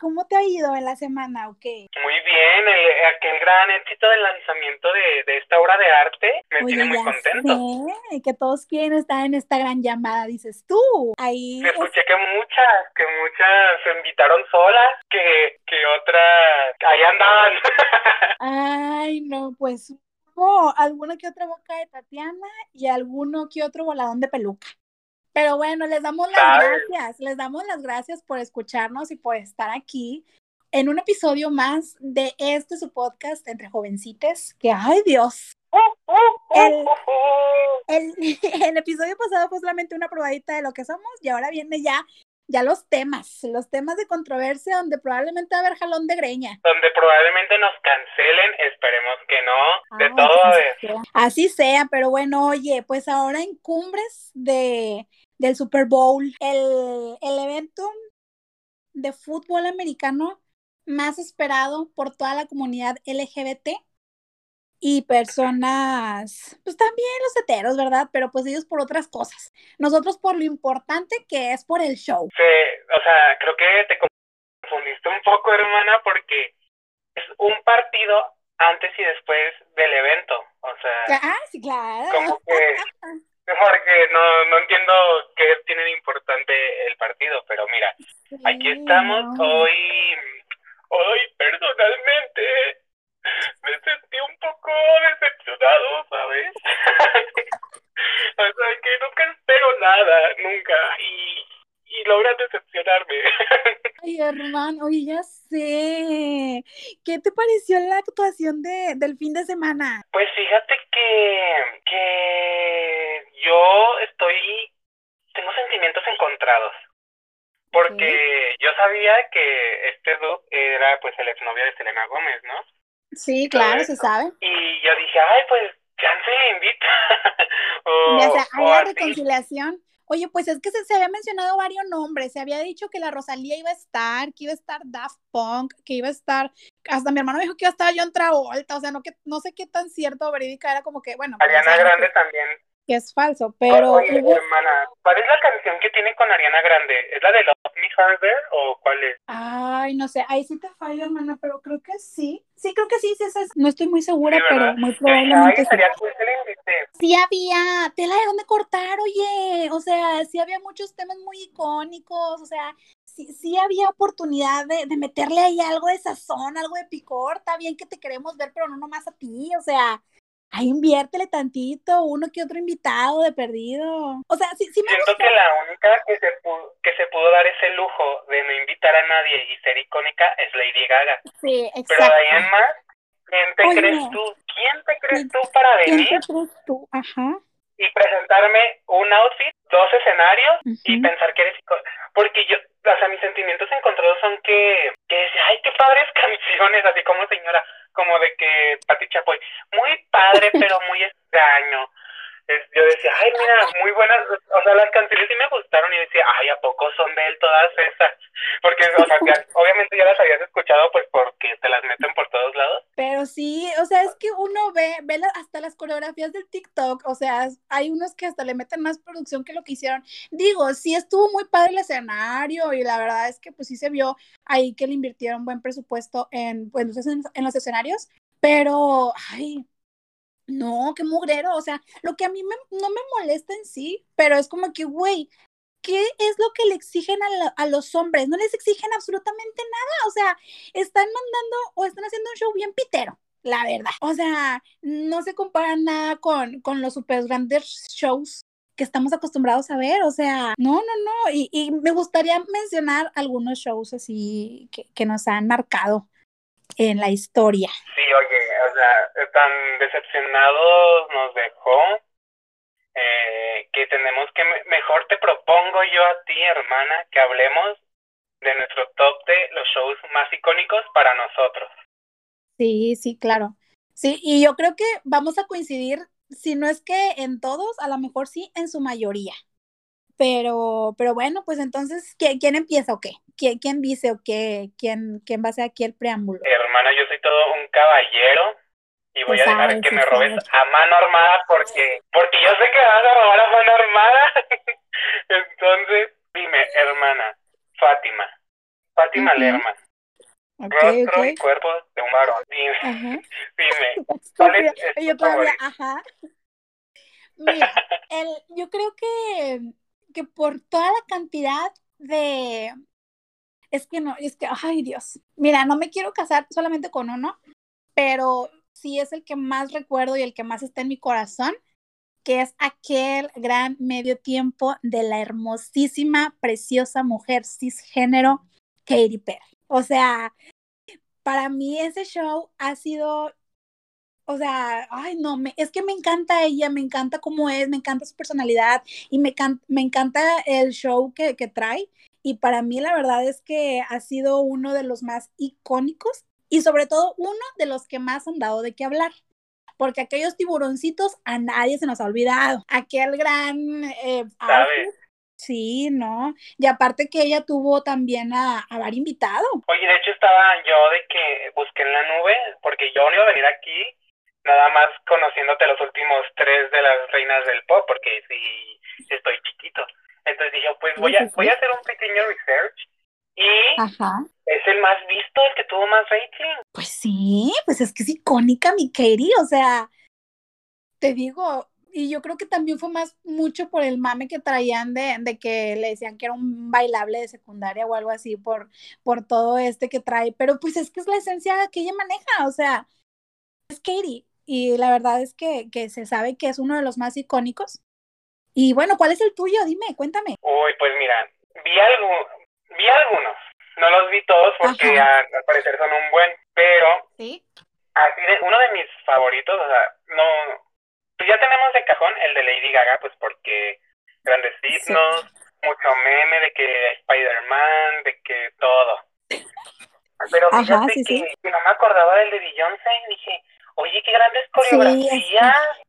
cómo te ha ido en la semana o qué? Muy bien, el, aquel gran éxito del lanzamiento de, de esta obra de arte me Oye, tiene muy contento. sé, que todos quieren estar en esta gran llamada, dices tú. Ahí, es- Escuché que muchas, que muchas se invitaron solas, que, que otras ahí andaban. ay, no, pues hubo alguna que otra boca de Tatiana y alguno que otro voladón de peluca. Pero bueno, les damos las gracias, les damos las gracias por escucharnos y por estar aquí en un episodio más de este su podcast entre jovencites, que ay Dios, El- el, el episodio pasado fue solamente una probadita de lo que somos y ahora viene ya, ya los temas, los temas de controversia donde probablemente va a haber jalón de greña. Donde probablemente nos cancelen, esperemos que no, de Ay, todo a así ver. sea. Así sea, pero bueno, oye, pues ahora en cumbres de, del Super Bowl, el, el evento de fútbol americano más esperado por toda la comunidad LGBT y personas, pues también los heteros, ¿verdad? Pero pues ellos por otras cosas. Nosotros por lo importante que es por el show. Se- o sea, creo que te confundiste un poco, hermana, porque es un partido antes y después del evento. O sea, Ah, sí, claro. como que porque no, no entiendo qué tiene de importante el partido, pero mira, aquí Sí, estamos hoy, hoy personalmente me sentí un poco decepcionado, ¿sabes? o sea, que nunca espero nada, nunca, y, y logran decepcionarme. Ay, hermano, oye, ya sé. ¿Qué te pareció la actuación de, del fin de semana? Pues fíjate que, que yo estoy, tengo sentimientos encontrados. Porque yo sabía que este dude era pues el exnovio de Selena Gómez, ¿no? Sí, claro, se sabe. Y yo dije, ay, pues, chance le invita. o, Ya sea, hay o la reconciliación. Oye, pues es que se, se había mencionado varios nombres. Se había dicho que la Rosalía iba a estar, que iba a estar Daft Punk, que iba a estar. Hasta mi hermano me dijo que iba a estar John Travolta. O sea, no, que, no sé qué tan cierto o verídica era como que, bueno, pues Ariana Grande que, también. Que es falso. Pero Oye, hubo- hermana, ¿cuál es la canción que tiene con Ariana Grande? ¿Es la de Love Me Harder o cuál es? Ay, no sé, ahí sí te fallo, hermana, pero creo que sí. Sí, creo que sí, sí, esa es- No estoy muy segura, Sí, pero muy ay, probablemente sí. cool. Sí había tela de dónde cortar, oye. O sea, sí había muchos temas muy icónicos. O sea, sí, sí había oportunidad de, de meterle ahí algo de sazón, algo de picor. Está bien que te queremos ver, pero no nomás a ti. O sea, ahí inviértele tantito, uno que otro invitado de perdido. O sea, sí, sí me Siento que la única que se, pudo, que se pudo dar ese lujo de no invitar a nadie y ser icónica es Lady Gaga. Sí, Pero de ahí en exacto. más, ¿quién te Oye. crees tú? ¿Quién te crees tú para ¿Quién te venir crees tú? Ajá. y presentarme un outfit, dos escenarios y pensar que eres icónica? Porque yo, o sea, mis sentimientos encontrados son que, que ay, qué padres canciones, así como señora, como de que Pati Chapoy, muy padre, pero muy extraño. Yo decía, ay, mira, muy buenas, o sea, las canciones sí me gustaron y decía, ay, ¿a poco son de él todas esas? Porque, o sea, ya- obviamente ya las habías escuchado, pues porque te las meten por todos lados. Pero sí, o sea, es que uno ve, ve la- hasta las coreografías del TikTok, o sea, hay unos que hasta le meten más producción que lo que hicieron. Digo, sí estuvo muy padre el escenario y la verdad es que pues sí se vio ahí que le invirtieron buen presupuesto en, pues, en, en los escenarios, pero, ay, no, qué mugrero, o sea, lo que a mí me- no me molesta en sí, pero es como que, güey, ¿qué es lo que le exigen a, la- a los hombres? No les exigen absolutamente nada, o sea, están mandando o están haciendo un show bien pitero, la verdad. O sea, no se compara nada con, con los super grandes shows que estamos acostumbrados a ver, o sea, no, no, no, y, y me gustaría mencionar algunos shows así que, que nos han marcado en la historia. Sí, oye, o sea, tan decepcionados nos dejó eh, que tenemos que, me- mejor te propongo yo a ti, hermana, que hablemos de nuestro top de los shows más icónicos para nosotros. Sí, sí, claro. Sí, y yo creo que vamos a coincidir, si no es que en todos, a lo mejor sí, en su mayoría. Pero, pero bueno, pues entonces, ¿quién, quién empieza o qué? ¿Quién, quién dice o qué? ¿Quién, quién va a ser aquí el preámbulo? Hermana, yo soy todo un caballero y voy a dejar sabe, que me robes a mano armada porque, porque yo sé que me vas a robar a mano armada. Entonces, dime, hermana, Fátima. Fátima. Lerma. Ok, Rostro y ok. cuerpo de un varón. Dime, Ajá. dime, ¿cuál es, Estúpida. es Yo todavía, ajá. Mira, el, yo creo que, que por toda la cantidad de... Es que no, es que, ay Dios. Mira, no me quiero casar solamente con uno, pero sí es el que más recuerdo y el que más está en mi corazón, que es aquel gran medio tiempo de la hermosísima, preciosa mujer cisgénero, Katy Perry. O sea, para mí ese show ha sido o sea, ay, no, me, es que me encanta ella, me encanta cómo es, me encanta su personalidad y me, can, me encanta el show que, que, trae. Y para mí la verdad es que ha sido uno de los más icónicos y sobre todo uno de los que más han dado de qué hablar. Porque aquellos tiburoncitos a nadie se nos ha olvidado. Aquel gran... Eh. Sí, ¿no? Y aparte que ella tuvo también a, a varios invitados. Oye, de hecho estaba yo de que busqué en la nube, porque yo no iba a venir aquí nada más conociéndote los últimos tres de las reinas del pop, porque sí, estoy chiquito. Entonces dije, pues voy a, voy a hacer un pequeño research y Ajá. es el más visto, el que tuvo más rating. Pues sí, pues es que es icónica mi Katie, o sea, te digo, y yo creo que también fue más mucho por el mame que traían de, de, que le decían que era un bailable de secundaria o algo así por, por todo este que trae, pero pues es que es la esencia que ella maneja, o sea, es Katie, y la verdad es que, que se sabe que es uno de los más icónicos. Y bueno, ¿cuál es el tuyo? Dime, cuéntame. Uy, pues mira, vi, algo, vi algunos, no los vi todos porque a, al parecer son un buen, pero ¿Sí? así de, uno de mis favoritos, o sea, no, pues ya tenemos de cajón el de Lady Gaga, pues porque grandes signos, sí. mucho meme de que Spider-Man, de que todo. Pero fíjate Ajá, sí, que, sí. que, no me acordaba del de Beyoncé y dije, oye, qué grandes coreografías. Sí,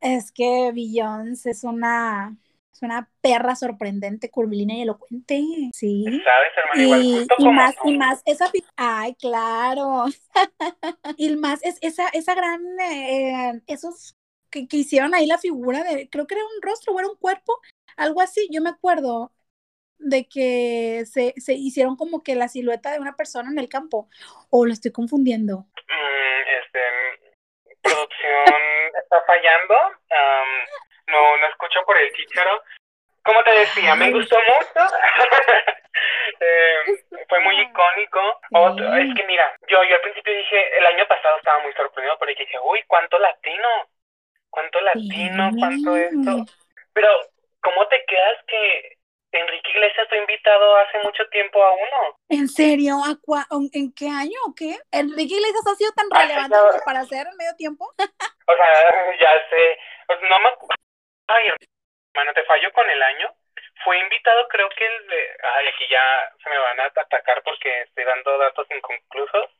es, que, es que Beyoncé es una, es una perra sorprendente, curvilínea y elocuente. Sí. ¿Sabes, hermano? Y, Igual, justo y como más, tú. y más, esa. Ay, claro. y más, es esa, esa gran. Eh, esos que, que hicieron ahí la figura de. Creo que era un rostro o era un cuerpo, algo así. Yo me acuerdo de que se, se hicieron como que la silueta de una persona en el campo. ¿O lo estoy confundiendo? Mm, este, producción está fallando. Um, no, no escucho por el chicharo. Como te decía, me gustó mucho. eh, fue muy icónico. Otro, es que mira, yo, yo al principio dije, el año pasado estaba muy sorprendido porque dije, uy, cuánto latino, cuánto latino, cuánto esto. Pero, ¿cómo te quedas que Enrique Iglesias fue invitado hace mucho tiempo a uno. ¿En serio? ¿A ¿En qué año o qué? ¿Enrique Iglesias ha sido tan relevante como para hacer en medio tiempo? o sea, ya sé. No me... Ay, hermano, te fallo con el año. Fue invitado, creo que el de... Ay, aquí ya se me van a atacar porque estoy dando datos inconclusos.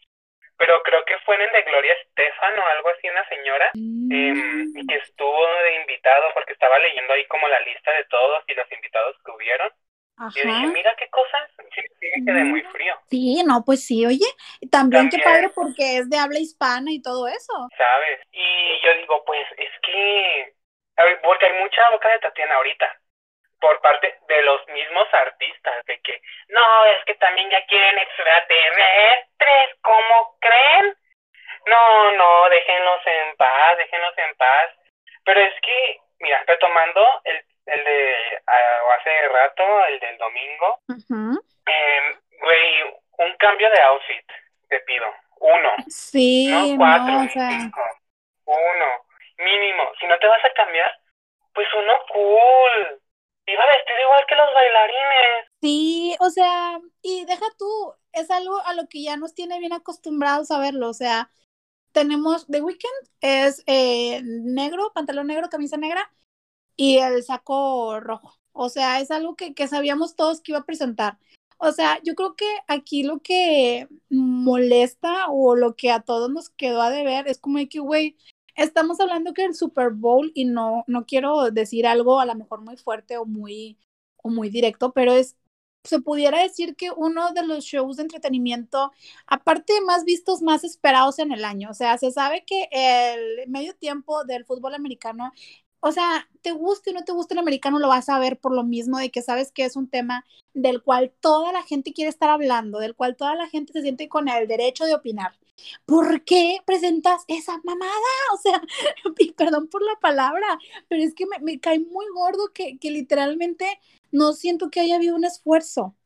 Pero creo que fue en el de Gloria Estefan o algo así, una señora, mm. eh, que estuvo de invitado porque estaba leyendo ahí como la lista de todos y los invitados que hubieron. Ajá. Y dije, mira qué cosas, sí, quedé muy frío. Sí, no, pues sí, oye, también, también qué padre porque es de habla hispana y todo eso. ¿Sabes? Y yo digo, pues es que, a ver, porque hay mucha boca de Tatiana ahorita, por parte de los mismos artistas, de que, no, es que también ya quieren extraterrestres, ¿cómo creen? No, no, déjenlos en paz, déjenlos en paz. Pero es que, mira, retomando el, el de hace rato, el del domingo, uh -huh. eh, güey, un cambio de outfit, te pido, uno. Sí, no cuatro, no, ni o sea... cinco, uno, mínimo. Si no te vas a cambiar, pues uno cool. Iba vestido igual que los bailarines. Sí, o sea, y deja tú, es algo a lo que ya nos tiene bien acostumbrados a verlo, o sea, tenemos The Weeknd, es eh, negro, pantalón negro, camisa negra y el saco rojo. O sea, es algo que, que sabíamos todos que iba a presentar. O sea, yo creo que aquí lo que molesta o lo que a todos nos quedó a deber es como de que, güey, estamos hablando que el Super Bowl y no, no quiero decir algo a lo mejor muy fuerte o muy, o muy directo, pero es, se pudiera decir que uno de los shows de entretenimiento, aparte más vistos, más esperados en el año. O sea, se sabe que el medio tiempo del fútbol americano, o sea, te guste o no te guste el americano, lo vas a ver por lo mismo de que sabes que es un tema del cual toda la gente quiere estar hablando, del cual toda la gente se siente con el derecho de opinar. ¿Por qué presentas esa mamada? O sea, perdón por la palabra, pero es que me, me cae muy gordo que, que literalmente no siento que haya habido un esfuerzo.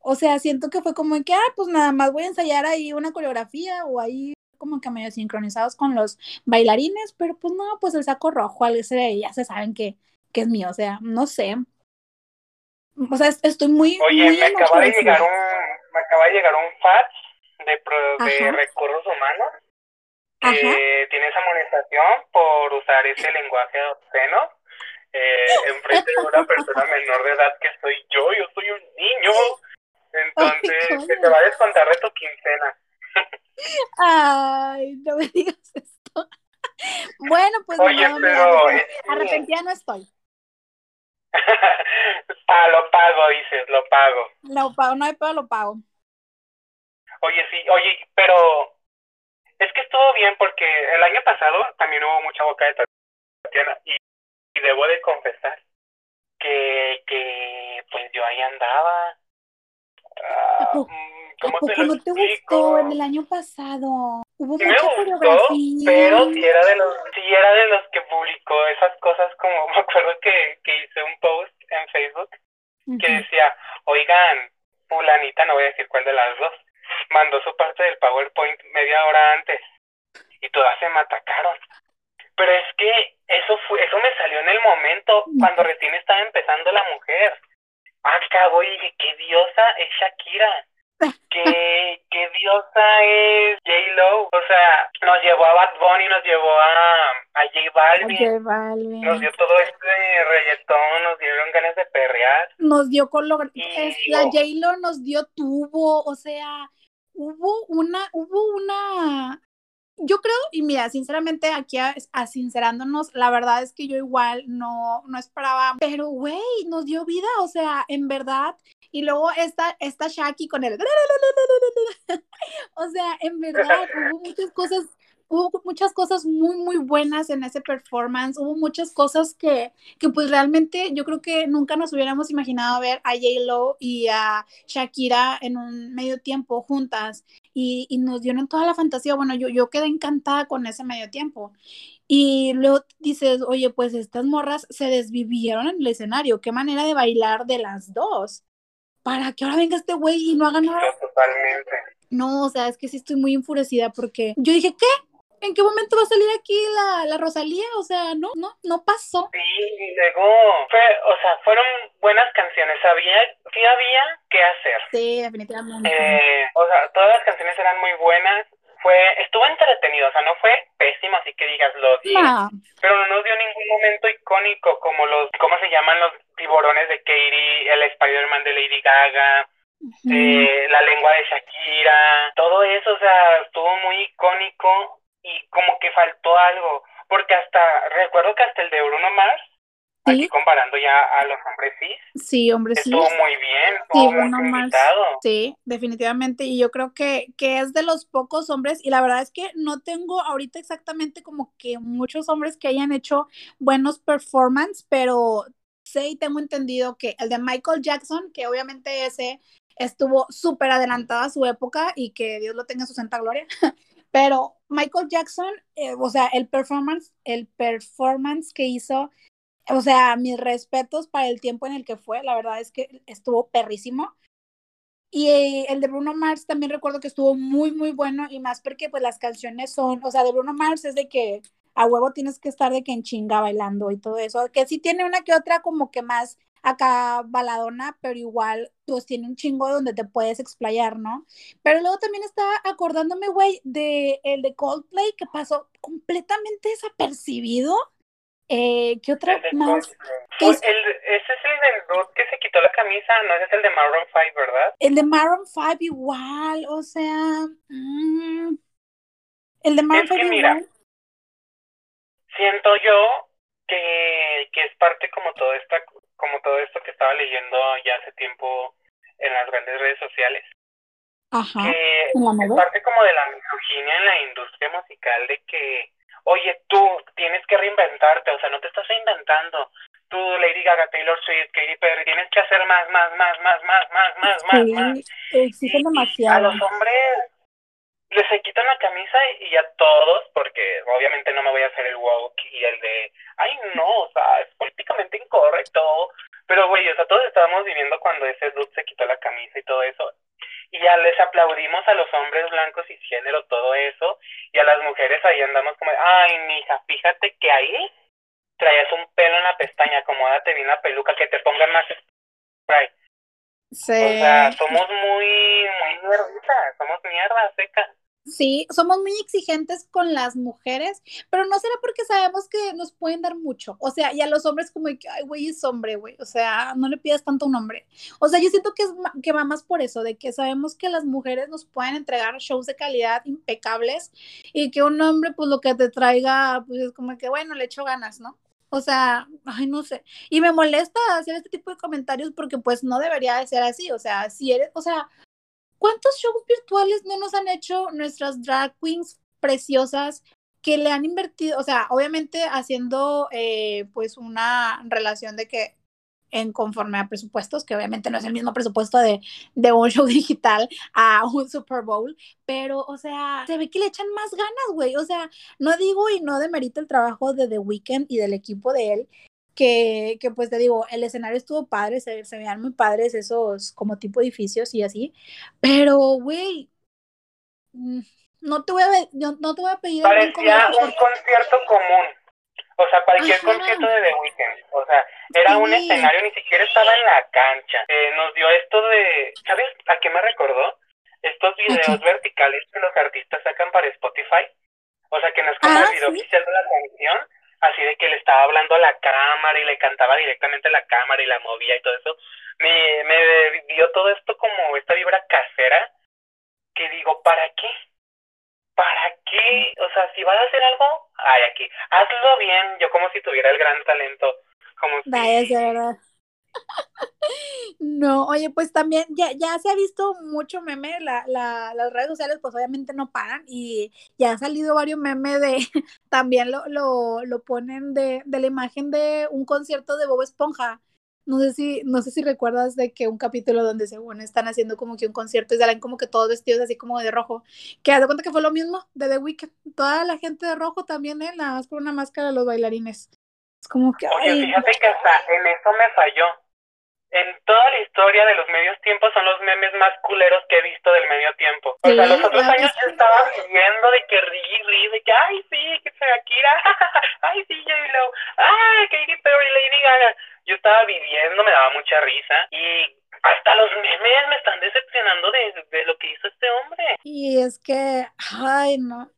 O sea, siento que fue como que, ah, pues nada más voy a ensayar ahí una coreografía o ahí como que medio sincronizados con los bailarines, pero pues no, pues el saco rojo, al ese ya se saben que, que es mío, o sea, no sé. O sea, estoy muy. Oye, me acaba de llegar un, me acaba de llegar un fax de, de recursos humanos que tiene esa amonestación por usar ese lenguaje obsceno eh, enfrente de una persona menor de edad que soy yo, yo soy un niño. Entonces, se te va a descontar de tu quincena. Ay, no me digas esto. Bueno, pues Oye, no, pero arrepentida no estoy. ah, lo pago, dices, lo pago. Lo pago, no hay pedo, lo pago. Oye, sí, oye, pero es que estuvo bien porque el año pasado también hubo mucha boca de Tatiana y, y debo de confesar que, que pues yo ahí andaba. Uh, ¿Cómo te no te gustó en el año pasado? Hubo sí mucha me gustó, pero si era de los, si era de los que publicó esas cosas como me acuerdo que, que hice un post en Facebook que decía, oigan, fulanita, no voy a decir cuál de las dos, mandó su parte del PowerPoint media hora antes y todas se me atacaron. Pero es que eso fue, eso me salió en el momento cuando recién estaba empezando la mujer. Acabo y dije, qué diosa es Shakira qué, qué diosa es J-Lo. O sea, nos llevó a Bad Bunny, nos llevó a, a J Balvin. Balvin. Nos dio todo este reggaetón, nos dieron ganas de perrear. Nos dio color. Es, la J-Lo nos dio tubo, o sea, hubo una, hubo una yo creo, y mira, sinceramente, aquí a, sincerándonos, la verdad es que yo igual no, no esperaba, pero güey, nos dio vida, o sea, en verdad, y luego esta, esta Shaki con el... o sea, en verdad, hubo muchas cosas, hubo muchas cosas muy, muy buenas en ese performance. Hubo muchas cosas que, que pues realmente yo creo que nunca nos hubiéramos imaginado ver a J-Lo y a Shakira en un medio tiempo juntas. Y, y nos dieron toda la fantasía. Bueno, yo, yo quedé encantada con ese medio tiempo. Y luego dices, oye, pues estas morras se desvivieron en el escenario. Qué manera de bailar de las dos para que ahora venga este güey y no haga nada. Totalmente. No, o sea, es que sí estoy muy enfurecida porque yo dije, ¿qué? ¿En qué momento va a salir aquí la, la Rosalía? O sea, no, no, no pasó. Sí, luego, fue, o sea, fueron buenas canciones, había, sí había qué hacer. Sí, definitivamente. Eh, o sea, todas las canciones eran muy buenas, fue, estuvo entretenido, o sea, no fue pésimo, así que digas lo no. pero no nos dio ningún momento icónico como los, ¿cómo se llaman los tiburones de Katie, el Spider-Man de Lady Gaga, eh, la lengua de Shakira, todo eso, o sea, estuvo muy icónico y como que faltó algo, porque hasta, recuerdo que hasta el de Bruno Mars, ¿Sí? Aquí comparando ya a los hombres sí. Sí, hombres sí. Estuvo muy bien, estuvo sí, Bruno Mars. Sí, definitivamente. Y yo creo que, que es de los pocos hombres, y la verdad es que no tengo ahorita exactamente como que muchos hombres que hayan hecho buenos performance, pero sé y tengo entendido que el de Michael Jackson, que obviamente ese estuvo súper adelantado a su época y que Dios lo tenga en su santa gloria, pero Michael Jackson, eh, o sea, el performance, el performance que hizo, o sea, mis respetos para el tiempo en el que fue, la verdad es que estuvo perrísimo. Y el de Bruno Mars también recuerdo que estuvo muy, muy bueno y más porque pues las canciones son, o sea, de Bruno Mars es de que a huevo tienes que estar de que en chinga bailando y todo eso, que sí tiene una que otra como que más acá baladona, pero igual pues tiene un chingo donde te puedes explayar, ¿no? Pero luego también estaba acordándome, güey, de el de Coldplay que pasó completamente desapercibido. Eh, ¿Qué otra más? El, ese es el del dude que se quitó la camisa, no ese es el de Maroon 5, ¿verdad? El de Maroon 5 igual, o sea, mmm, el de Maroon 5 igual siento yo que, que es parte como todo esta como todo esto que estaba leyendo ya hace tiempo en las grandes redes sociales. Ajá. Que es parte como de la misoginia en la industria musical de que, oye, tú tienes que reinventarte, o sea, no te estás reinventando. Tú, Lady Gaga, Taylor Swift, Katy Perry, tienes que hacer más, más, más, más, más, más, más, sí, más. Exigen demasiado. A los hombres se quitan la camisa y ya todos, porque obviamente no me voy a hacer el woke y el de, ay no, o sea, es políticamente incorrecto. Pero güey, o sea, todos estábamos viviendo cuando ese dude se quitó la camisa y todo eso. Y ya les aplaudimos a los hombres blancos y género, todo eso. Y a las mujeres ahí andamos como, ay, mija, fíjate que ahí traías un pelo en la pestaña, acomódate bien la peluca, que te pongan más spray. Sí. O sea, somos muy, muy mierditas, somos mierda seca. Sí, somos muy exigentes con las mujeres, pero no será porque sabemos que nos pueden dar mucho. O sea, y a los hombres como que, ay, güey, es hombre, güey. O sea, no le pidas tanto un hombre. O sea, yo siento que, es, que va más por eso, de que sabemos que las mujeres nos pueden entregar shows de calidad impecables y que un hombre, pues lo que te traiga, pues es como que, bueno, le echo ganas, ¿no? O sea, ay, no sé. Y me molesta hacer este tipo de comentarios porque pues no debería de ser así. O sea, si eres, o sea, ¿cuántos shows virtuales no nos han hecho nuestras drag queens preciosas que le han invertido? O sea, obviamente haciendo eh, pues una relación de que en conforme a presupuestos, que obviamente no es el mismo presupuesto de, de un show digital a un Super Bowl, pero, o sea, se ve que le echan más ganas, güey. O sea, no digo y no demerito el trabajo de The Weeknd y del equipo de él, que, que pues te digo, el escenario estuvo padre, se, se veían muy padres esos como tipo edificios y así, pero, güey, mm, no te voy a, no, te voy a pedir... Parecía un concierto común o sea, cualquier concierto de The Weeknd. O sea, era un escenario, ni siquiera estaba en la cancha. Eh, nos dio esto de. ¿Sabes a qué me recordó? Estos videos verticales que los artistas sacan para Spotify. O sea, que no es como el ah, video oficial de la canción, así de que le estaba hablando a la cámara y le cantaba directamente a la cámara y la movía y todo eso. Me, me dio todo esto como esta vibra casera que digo, ¿para qué? ¿para qué? O sea, si vas a hacer algo, ay, aquí, hazlo bien, yo como si tuviera el gran talento, como. No, oye, pues también ya, ya se ha visto mucho meme, la, la, las redes sociales pues obviamente no paran y ya ha salido varios memes de, también lo, lo, lo ponen de, de la imagen de un concierto de Bob Esponja, no sé si, no sé si recuerdas de que un capítulo donde según están haciendo como que un concierto y salen como que todos vestidos así como de rojo, que haz de cuenta que fue lo mismo de The Weeknd, toda la gente de rojo también, ¿eh? nada más con una máscara los bailarines. Es como que... Oye, fíjate que hasta en eso me falló. En toda la historia de los medios tiempos son los memes más culeros que he visto del medio tiempo. O sea, los otros años yo estaba viviendo de que ri, ri, de que, ay, sí, que Shakira, ay, sí, J-Lo, ay, Katy Perry, Lady Gaga yo estaba viviendo, me daba mucha risa y hasta los memes me están decepcionando de, lo que hizo este hombre. Y es que, ay, no.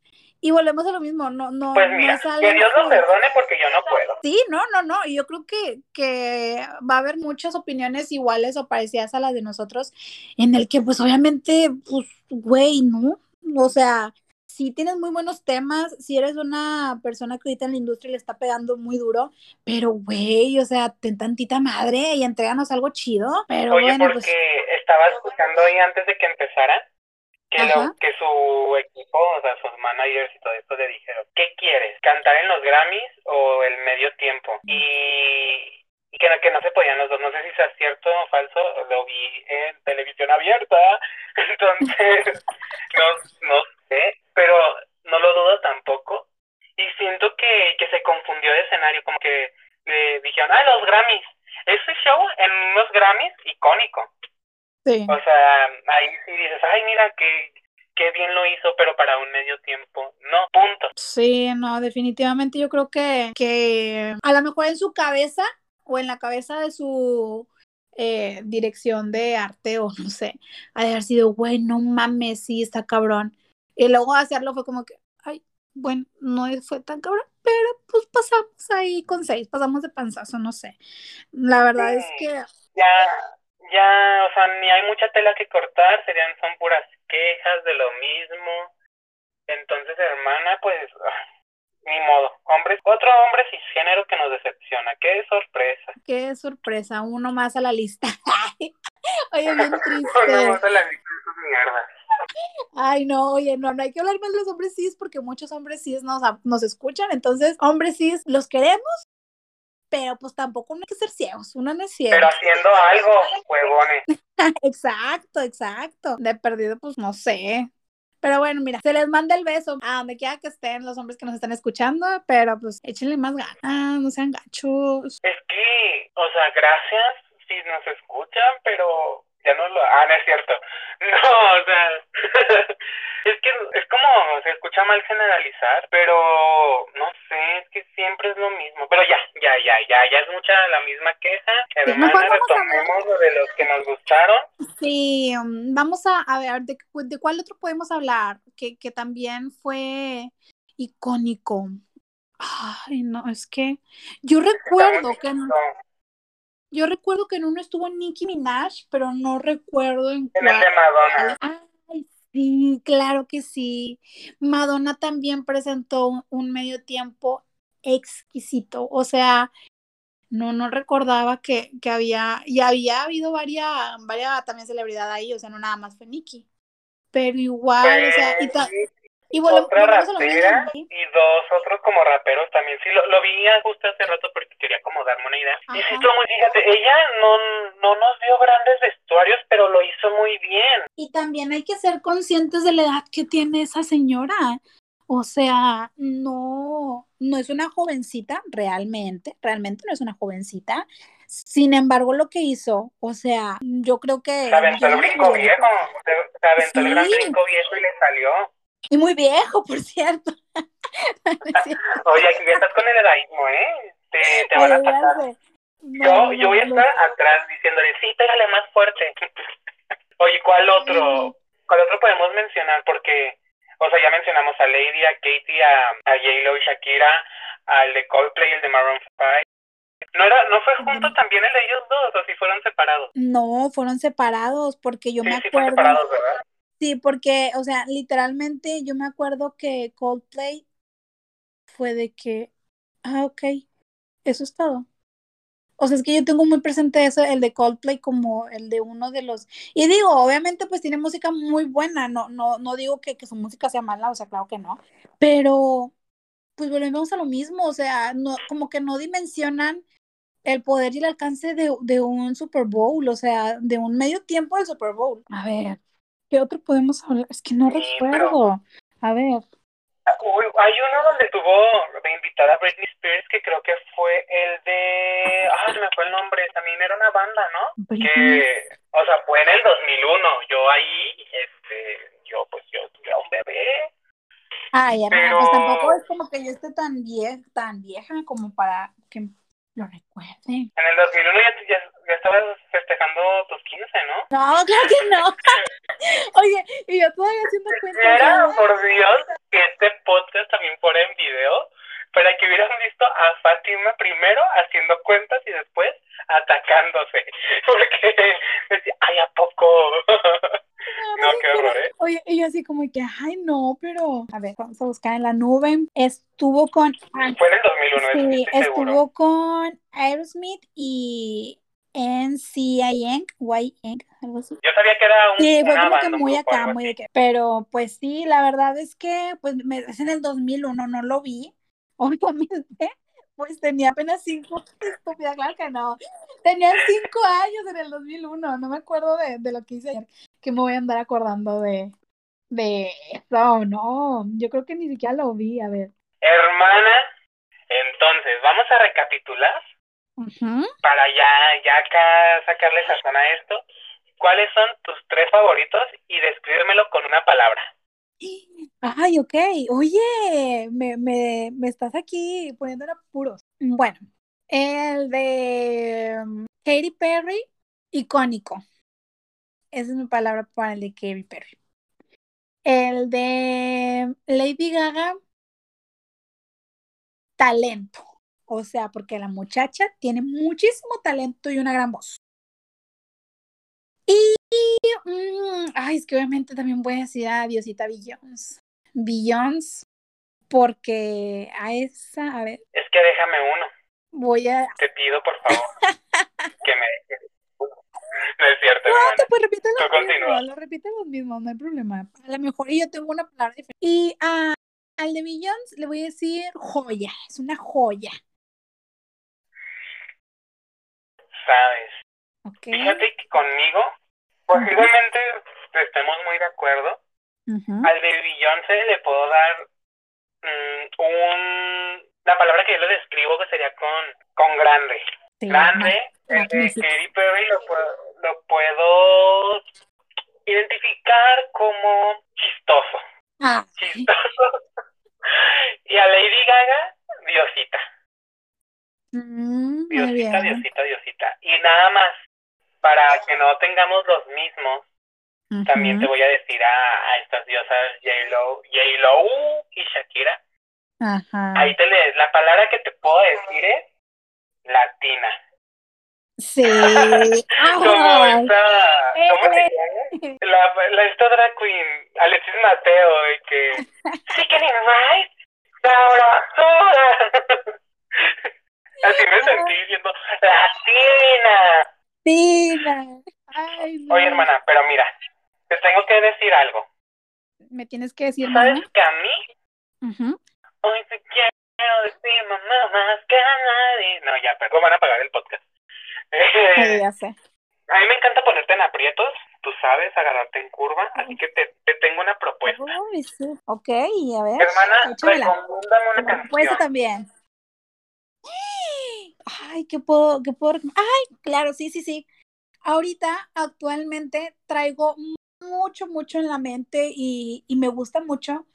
Y volvemos a lo mismo, no, no. Pues mira, que Dios lo perdone porque yo no puedo. Sí, no, no, no. Y yo creo que, que va a haber muchas opiniones iguales o parecidas a las de nosotros, en el que, pues, obviamente, pues, güey, ¿no? O sea, si tienes muy buenos temas, si eres una persona que ahorita en la industria le está pegando muy duro, pero güey, o sea, ten tantita madre y entréganos algo chido. Pero Oye, bueno, pues porque estaba escuchando ahí antes de que empezara que, lo, que su equipo, o sea, sus managers y todo esto le dijeron, ¿qué quieres? ¿Cantar en los Grammys o el medio tiempo? Y, y que, no, que no se podían los dos, no sé si sea cierto o falso, lo vi en televisión abierta, entonces no, no sé, pero no lo dudo tampoco. Y siento que, que se confundió de escenario, como que le dijeron, ah, los Grammys. Ese show en unos Grammys icónico. Sí. O sea, ahí sí dices, ay, mira, que qué bien lo hizo, pero para un medio tiempo, no, punto. Sí, no, definitivamente yo creo que, que a lo mejor en su cabeza o en la cabeza de su eh, dirección de arte o no sé, ha de haber sido, güey, no mames, sí, está cabrón. Y luego hacerlo fue como que, ay, bueno, no fue tan cabrón, pero pues pasamos ahí con seis, pasamos de panzazo, no sé. La verdad es que... Ya, ya, o sea, ni hay mucha tela que cortar, serían, son puras quejas de lo mismo. Entonces, hermana, pues, ni modo. Hombres, otro hombre cisgénero que nos decepciona. Qué sorpresa. Qué sorpresa, uno más a la lista. Oye, bien triste. uno más a la lista, mierda. Ay, no, oye, no, no hay que hablar más de los hombres cis porque muchos hombres cis nos, nos escuchan. Entonces, hombres cis, ¿los queremos pero pues tampoco no hay que ser ciegos, uno no es ciego. Pero haciendo algo, huevones. exacto, exacto. De perdido, pues no sé. Pero bueno, mira, se les manda el beso a donde quiera que estén los hombres que nos están escuchando, pero pues échenle más ganas, no sean gachos. Es que, o sea, gracias si nos escuchan, pero ya no lo... Ah, no es cierto. No, o sea, es que es como, se escucha mal generalizar, pero no sé, que siempre es lo mismo. Pero ya, ya, ya, ya, ya es mucha la misma queja. Además, retomemos lo de los que nos gustaron. Sí, um, vamos a, a ver, ¿de, ¿de, cuál otro podemos hablar? Que, que también fue icónico. Ay, no, es que yo recuerdo que... No, yo recuerdo que en uno estuvo Nicki Minaj, pero no recuerdo en, en el de Madonna. Ay, sí, claro que sí. Madonna también presentó un medio tiempo exquisito. O sea, no, no recordaba que, que había, y había habido varias, varias también celebridades ahí, o sea, no nada más fue Nicki. Pero igual, o sea, y, otra rapera y dos otros como raperos también. Sí, lo, lo vi justo hace rato porque quería como darme una idea. Y sí, muy, fíjate, ella no, no nos dio grandes vestuarios, pero lo hizo muy bien. Y también hay que ser conscientes de la edad que tiene esa señora. O sea, no, no es una jovencita, realmente, realmente no es una jovencita. Sin embargo, lo que hizo, o sea, yo creo que... Se aventó el brinco viejo, se, aventó el gran brinco viejo y le salió. Y muy viejo, por cierto. Oye, aquí ya estás con el edaísmo, ¿eh? Te, te van a pasar. yo, yo voy a estar atrás diciéndole, sí, pégale más fuerte. Oye, ¿cuál otro? ¿Cuál otro podemos mencionar? Porque, o sea, ya mencionamos a Lady, a Katie, a, a J-Lo y Shakira, al de Coldplay, el de Maroon 5. ¿No, era, ¿No fue junto también el de ellos dos o si fueron separados? No, fueron separados porque yo sí, me sí acuerdo. separados, ¿verdad? Sí, porque, o sea, literalmente yo me acuerdo que Coldplay fue de que, ah, ok, eso es todo. O sea, es que yo tengo muy presente eso, el de Coldplay como el de uno de los... Y digo, obviamente pues tiene música muy buena, no, no, no digo que, que su música sea mala, o sea, claro que no, pero pues volvemos a lo mismo, o sea, no, como que no dimensionan el poder y el alcance de, de un Super Bowl, o sea, de un medio tiempo del Super Bowl. A ver, ¿Qué otro podemos hablar? Es que no Sí, recuerdo. A ver. Uy, hay uno donde tuvo de invitada a Britney Spears que creo que fue el de... Ah, se me fue el nombre. También era una banda, ¿no? Que, o sea, fue en el 2001. Yo ahí, este, yo pues yo tuve a un bebé. Ay, hermana, Pero- pues tampoco es como que yo esté tan vieja, tan vieja como para que lo recuerde. En el 2001 ya, ya, ya estabas festejando tus 15, ¿no? No, claro que no. Oye, y yo todavía haciendo cuentas. Era, por Dios, que este podcast también fuera en video para que hubieran visto a Fátima primero haciendo cuentas y después atacándose. Porque decía, ay, ¿a poco? no, qué horror, ¿eh? Oye, y yo así como que, ay, no, pero. A ver, vamos a buscar en la nube. Estuvo con. Fue en el 2001, eso sí estoy seguro. estuvo con Aerosmith y NCIN, Y algo así. Yo sabía que era un, Sí, fue como que muy acá, muy de que, pero pues sí, la verdad es que pues me, es en el 2001, no lo vi, obviamente, pues tenía apenas cinco, estúpida, claro que no, tenía cinco años en el 2001, no me acuerdo de, de lo que hice ayer, que me voy a andar acordando de, de eso, no, yo creo que ni siquiera lo vi, a ver. Hermana, entonces, vamos a recapitular para ya, ya acá sacarle sazón a esto. ¿Cuáles son tus tres favoritos? Y descríbemelo con una palabra. Ay, ok. Oye, me, me, me estás aquí poniendo en apuros. Bueno, el de um, Katy Perry, icónico. Esa es mi palabra para el de Katy Perry. El de Lady Gaga, talento. O sea, porque la muchacha tiene muchísimo talento y una gran voz. Y, mm, ay, es que obviamente también voy a decir a Diosita Billions. Billions, porque a esa, a ver, Es que déjame uno. voy a... Te pido, por favor, que me dejes. No es cierto, No, hermana. te pues repite Tú continúa. mismos, lo repite los mismos, no hay problema. A lo mejor y yo tengo una palabra diferente. Y a, al de Billions le voy a decir joya, es una joya. ¿sabes? Ok. Fíjate que conmigo, posiblemente estemos muy de acuerdo. Al de Beyoncé le puedo dar mm, un... La palabra que yo le describo que sería con, con grande. Sí, grande. El de. Katy Perry lo puedo, lo puedo identificar como chistoso. Ah, Chistoso. y a Lady Gaga, Diosita. mm, Diosita. Diosita, Diosita. Y nada más, para que no tengamos los mismos, también te voy a decir a, a estas diosas J-Lo, J-Lo y Shakira. Ajá. Ahí te lees. La palabra que te puedo decir es latina. Sí. Como esta, ¿cómo se eh. llama? La, la esta drag queen, Alexis Mateo, de que Chicken and rice, sabrosura. Así me sentí diciendo, latina. Tina. Ay, no. Oye, hermana, pero mira, te tengo que decir algo. Me tienes que decir, ¿Sabes mamá. que a mí. Hoy te quiero decir mamá más que a nadie. No, ya, perdón, van a pagar el podcast. Sí, Eh, ya sé. a mí me encanta ponerte en aprietos, tú sabes, agarrarte en curva, así que te, te tengo una propuesta. Uy, sí. Ok, a ver. Hermana, recomiéndame una canción. también. Ay, ¿qué puedo, qué puedo? Ay, claro, sí, sí, sí. Ahorita, actualmente, traigo mucho, mucho en la mente y, y me gusta mucho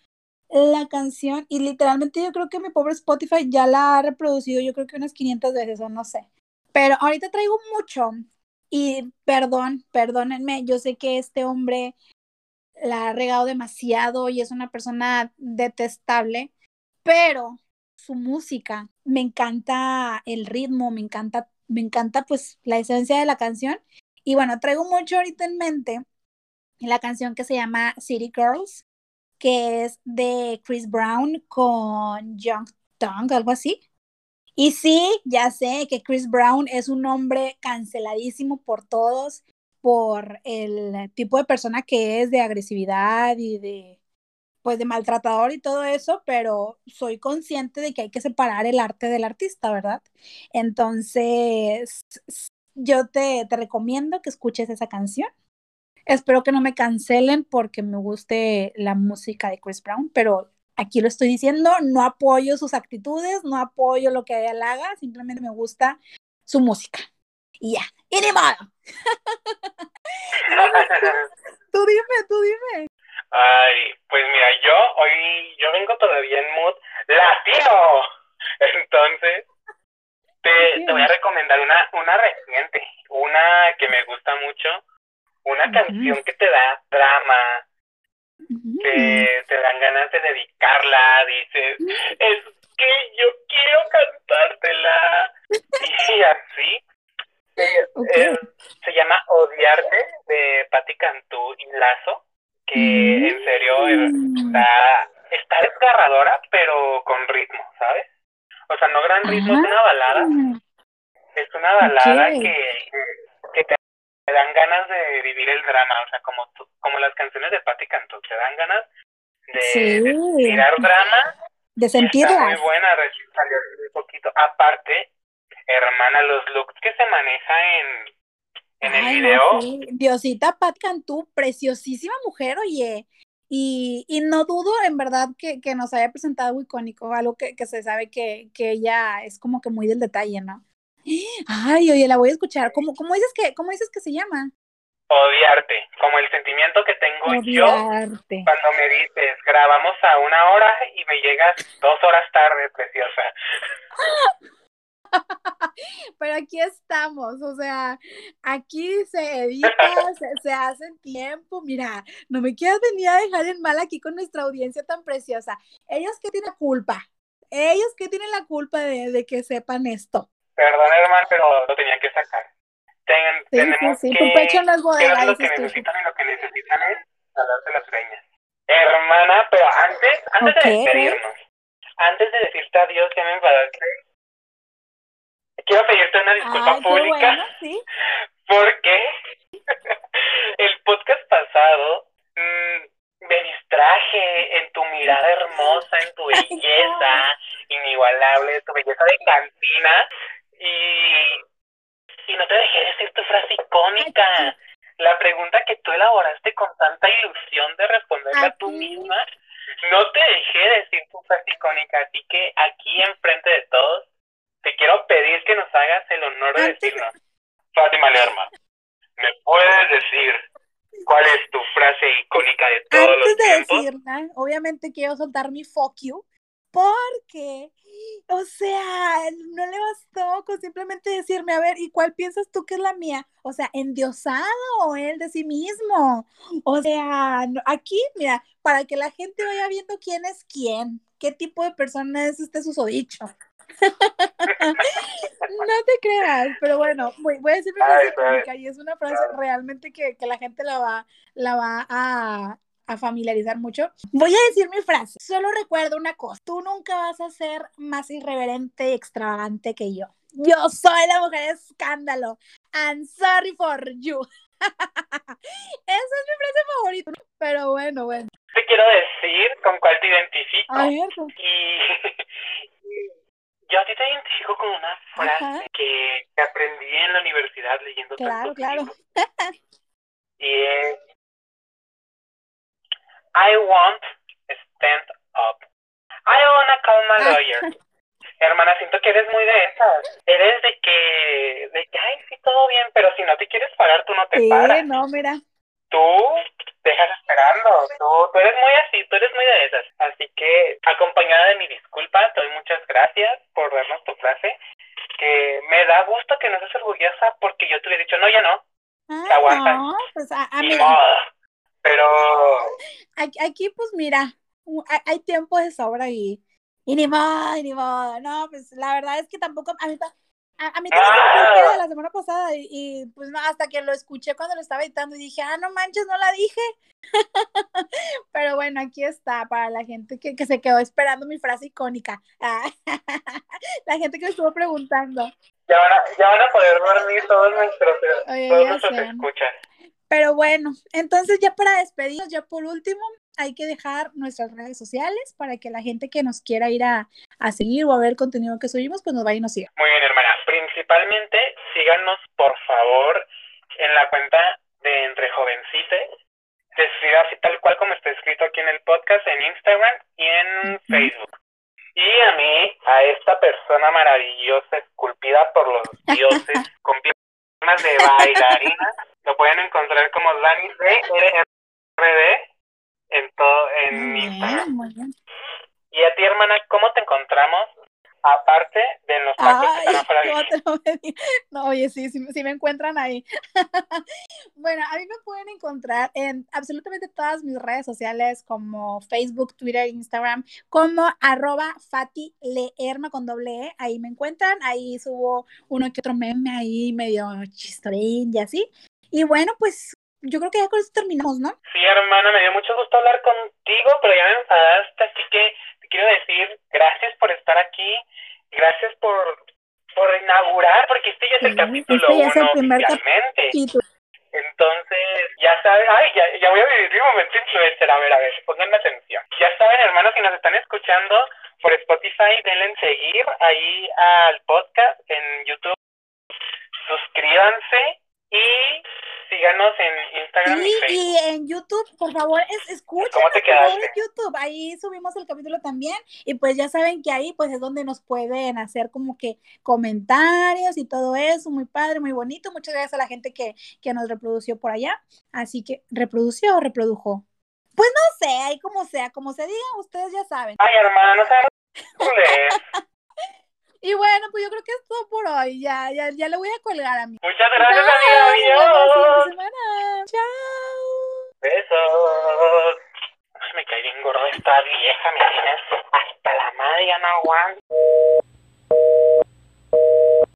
la canción y literalmente yo creo que mi pobre Spotify ya la ha reproducido yo creo que unas 500 veces o no sé. Pero ahorita traigo mucho y perdón, perdónenme, yo sé que este hombre la ha regado demasiado y es una persona detestable, pero su música, me encanta el ritmo, me encanta, me encanta pues la esencia de la canción. Y bueno, traigo mucho ahorita en mente la canción que se llama City Girls, que es de Chris Brown con Young Thug, algo así. Y sí, ya sé que Chris Brown es un hombre canceladísimo por todos, por el tipo de persona que es, de agresividad y de, pues, de maltratador y todo eso, pero soy consciente de que hay que separar el arte del artista, ¿verdad? Entonces, yo te, te recomiendo que escuches esa canción. Espero que no me cancelen porque me guste la música de Chris Brown, pero aquí lo estoy diciendo, no apoyo sus actitudes, no apoyo lo que él haga, simplemente me gusta su música. Y ya, y ni modo. tú dime, tú dime. Ay, pues mira, yo hoy, yo vengo todavía en mood latino. Entonces, te, te voy a recomendar una, una reciente, una que me gusta mucho, una canción que te da drama, que te dan ganas de dedicarla, dices, es que yo quiero cantártela. Y así, eh, eh, se llama Odiarte de Patti Cantú y Lazo, que en serio Mm. está, está desgarradora, pero con ritmo, ¿sabes? O sea, no gran ritmo, es una balada, es una balada que, que te, te dan ganas de vivir el drama, o sea, como, tú- como las canciones de Patti Cantú, te dan ganas de, Sí. de tirar drama De y está muy sentirlas. buena, recién salió un poquito. Aparte, hermana, los looks que se maneja en, en el no, video, sí. Diosita Pat Cantú, preciosísima mujer, oye. Y, y no dudo en verdad que, que nos haya presentado algo icónico, algo que, que se sabe que, que ella es como que muy del detalle, ¿no? Ay, oye, la voy a escuchar. ¿Cómo, cómo dices que, cómo dices que se llama? odiarte, como el sentimiento que tengo yo Odiarte. cuando me dices, grabamos a una hora y me llegas dos horas tarde, preciosa. Pero aquí estamos, o sea, aquí se edita, se, se hace en tiempo. Mira, no me quieras venir a dejar en mal aquí con nuestra audiencia tan preciosa. Ellos que tienen la culpa, ellos que tienen la culpa de, de que sepan esto. Perdón, hermano, pero lo tenía que sacar. Ten- Sí, tenemos sí, sí, que... tu pecho no es ¿qué bodega, lo que tú. necesitan y lo que necesitan es jalarse las greñas. Hermana, pero antes, antes de despedirnos, antes de decirte adiós, ya me enfadaste. Quiero pedirte una disculpa Ay, pública bueno, sí. porque el podcast pasado mm, me distraje en tu mirada hermosa, en tu belleza inigualable, tu belleza de cantina y, y y no te dejé decir tu frase icónica. La pregunta que tú elaboraste con tanta ilusión de responderla tú misma. No te dejé decir tu frase icónica, así que aquí enfrente de todos te quiero pedir que nos hagas el honor de decirnos. Fátima Lerma, ¿me puedes decir cuál es tu frase icónica de todos Antes los de tiempos? decirla, obviamente quiero soltar mi fuck you, porque, o sea, no le bastó con simplemente decirme, a ver, ¿y cuál piensas tú que es la mía? O sea, endiosado él de sí mismo. O sea, aquí, mira, para que la gente vaya viendo quién es quién, qué tipo de persona es este susodicho. No te creas, pero bueno, voy, voy a decir mi frase cómica y es una frase realmente que, que la gente la va, la va a, a familiarizar mucho. Voy a decir mi frase. Solo recuerda una cosa, tú nunca vas a ser más irreverente y extravagante que yo. Yo soy la mujer escándalo. I'm sorry for you. Esa es mi frase favorita. Pero bueno, bueno. Te quiero decir con cuál te identifico. A ver, Y yo a ti te identifico con una frase Ajá. que, aprendí en la universidad leyendo claro, tantos claro. libros. Y es I want stand up. I wanna call my Ah. lawyer. Hermana, siento que eres muy de esas. Eres de que, de que, ay, sí, todo bien, pero si no te quieres parar, tú no te Sí, paras. no, mira. Tú dejas esperando. Tú, tú eres muy así, tú eres muy de esas. Así que, acompañada de mi disculpa, te doy muchas gracias por darnos tu frase. Que me da gusto que no seas orgullosa porque yo te hubiera dicho, no, ya no. Ah, aguantas. no, pues a, a Ni mí, modo. Pero aquí, aquí, pues mira, hay, tiempo de sobra y, y ni modo, ni modo. No, pues la verdad es que tampoco, a mí, a, a mí también se pedo de la semana pasada y, y, pues no, hasta que lo escuché cuando lo estaba editando y dije, ah, no manches, no la dije. Pero bueno, aquí está para la gente que, que se quedó esperando mi frase icónica. Ah, la gente que me estuvo preguntando. ya van a, ya van a poder dormir todos nuestros, Oye, todos nuestros escuchas. Pero bueno, entonces ya para despedirnos, ya por último, hay que dejar nuestras redes sociales para que la gente que nos quiera ir a, a seguir o a ver el contenido que subimos, pues nos vaya y nos siga. Muy bien, hermana. Principalmente, síganos, por favor, en la cuenta de Entre Jovencites. Se escribe así tal cual como está escrito aquí en el podcast, en Instagram y en. Facebook. Y a mí, a esta persona maravillosa, esculpida por los dioses, con piernas de bailarina, lo pueden encontrar como Dani DRD en todo en Muy Instagram. bien, muy bien. Y a ti, hermana, ¿cómo te encontramos? Aparte de los tacos que están afuera de ¿cómo te lo pedí? No, oye, sí, sí, sí me encuentran ahí. Bueno, a mí me pueden encontrar en absolutamente todas mis redes sociales como Facebook, Twitter, Instagram, como arroba Fati Leerma con doble E. Ahí me encuentran, ahí subo uno que otro meme ahí medio chistorín y así. Y bueno, pues yo creo que ya con eso terminamos, ¿no? Sí, hermana, me dio mucho gusto hablar contigo, pero ya me enfadaste, así que te quiero decir aquí, gracias por, por inaugurar, porque este ya es el Sí, capítulo este ya es el uno primer Entonces, ya saben, ay, ya, ya voy a vivir mi momento influencer, a ver, a ver, pónganme atención. Ya saben, hermanos, si nos están escuchando por Spotify, denle en seguir ahí al podcast en YouTube, suscríbanse y síganos en Instagram y Sí, Facebook. y en YouTube, por favor, es, escúchenos, ¿Cómo te quedaste? en YouTube. Ahí subimos el capítulo también. Y pues ya saben que ahí pues es donde nos pueden hacer como que comentarios y todo eso. Muy padre, muy bonito. Muchas gracias a la gente que, que nos reprodució por allá. Así que, ¿reprodució o reprodujo? Pues no sé, ahí como sea, como se diga, ustedes ya saben. Ay, hermana, no sabemos. Y bueno, pues yo creo que es todo por hoy. Ya, ya, ya le voy a colgar a mí. Muchas gracias, Adiós. semana. Chao. Besos. Ay, me cae bien gorda esta vieja, me tienes hasta la madre, ya no aguanto.